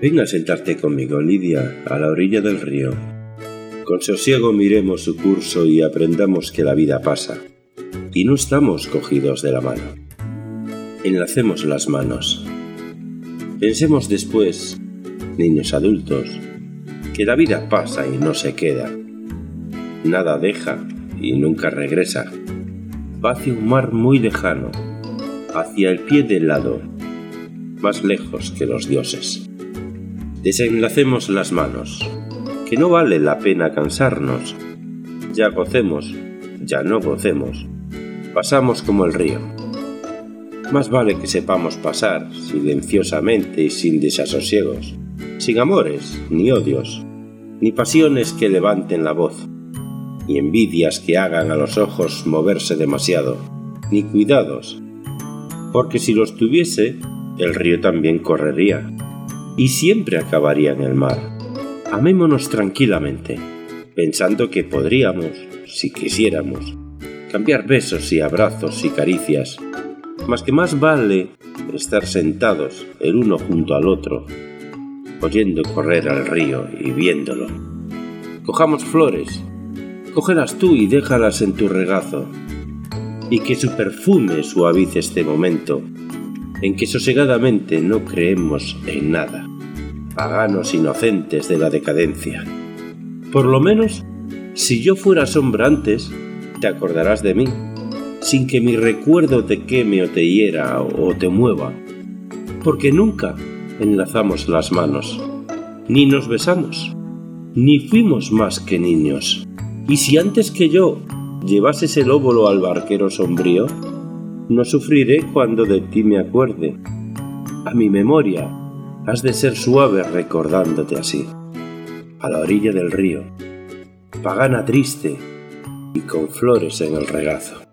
Ven a sentarte conmigo, Lidia, a la orilla del río. Con sosiego miremos su curso y aprendamos que la vida pasa. Y no estamos cogidos de la mano. Enlacemos las manos. Pensemos después, niños adultos, que la vida pasa y no se queda. Nada deja y nunca regresa. Va hacia un mar muy lejano, hacia el pie del lado, más lejos que los dioses. Desenlacemos las manos, que no vale la pena cansarnos. Ya gocemos, ya no gocemos. Pasamos como el río. Más vale que sepamos pasar silenciosamente y sin desasosiegos, sin amores ni odios, ni pasiones que levanten la voz, ni envidias que hagan a los ojos moverse demasiado, ni cuidados, porque si los tuviese, el río también correría y siempre acabaría en el mar. Amémonos tranquilamente, pensando que podríamos, si quisiéramos, cambiar besos y abrazos y caricias, mas que más vale estar sentados el uno junto al otro, oyendo correr al río y viéndolo. Cojamos flores, cógelas tú y déjalas en tu regazo, y que su perfume suavice este momento en que sosegadamente no creemos en nada, paganos inocentes de la decadencia. Por lo menos, si yo fuera sombra antes, te acordarás de mí, sin que mi recuerdo te queme o te hiera o te mueva, porque nunca enlazamos las manos, ni nos besamos, ni fuimos más que niños. Y si antes que yo llevases el óvulo al barquero sombrío, no sufriré cuando de ti me acuerde. A mi memoria has de ser suave recordándote así, a la orilla del río, pagana triste y con flores en el regazo.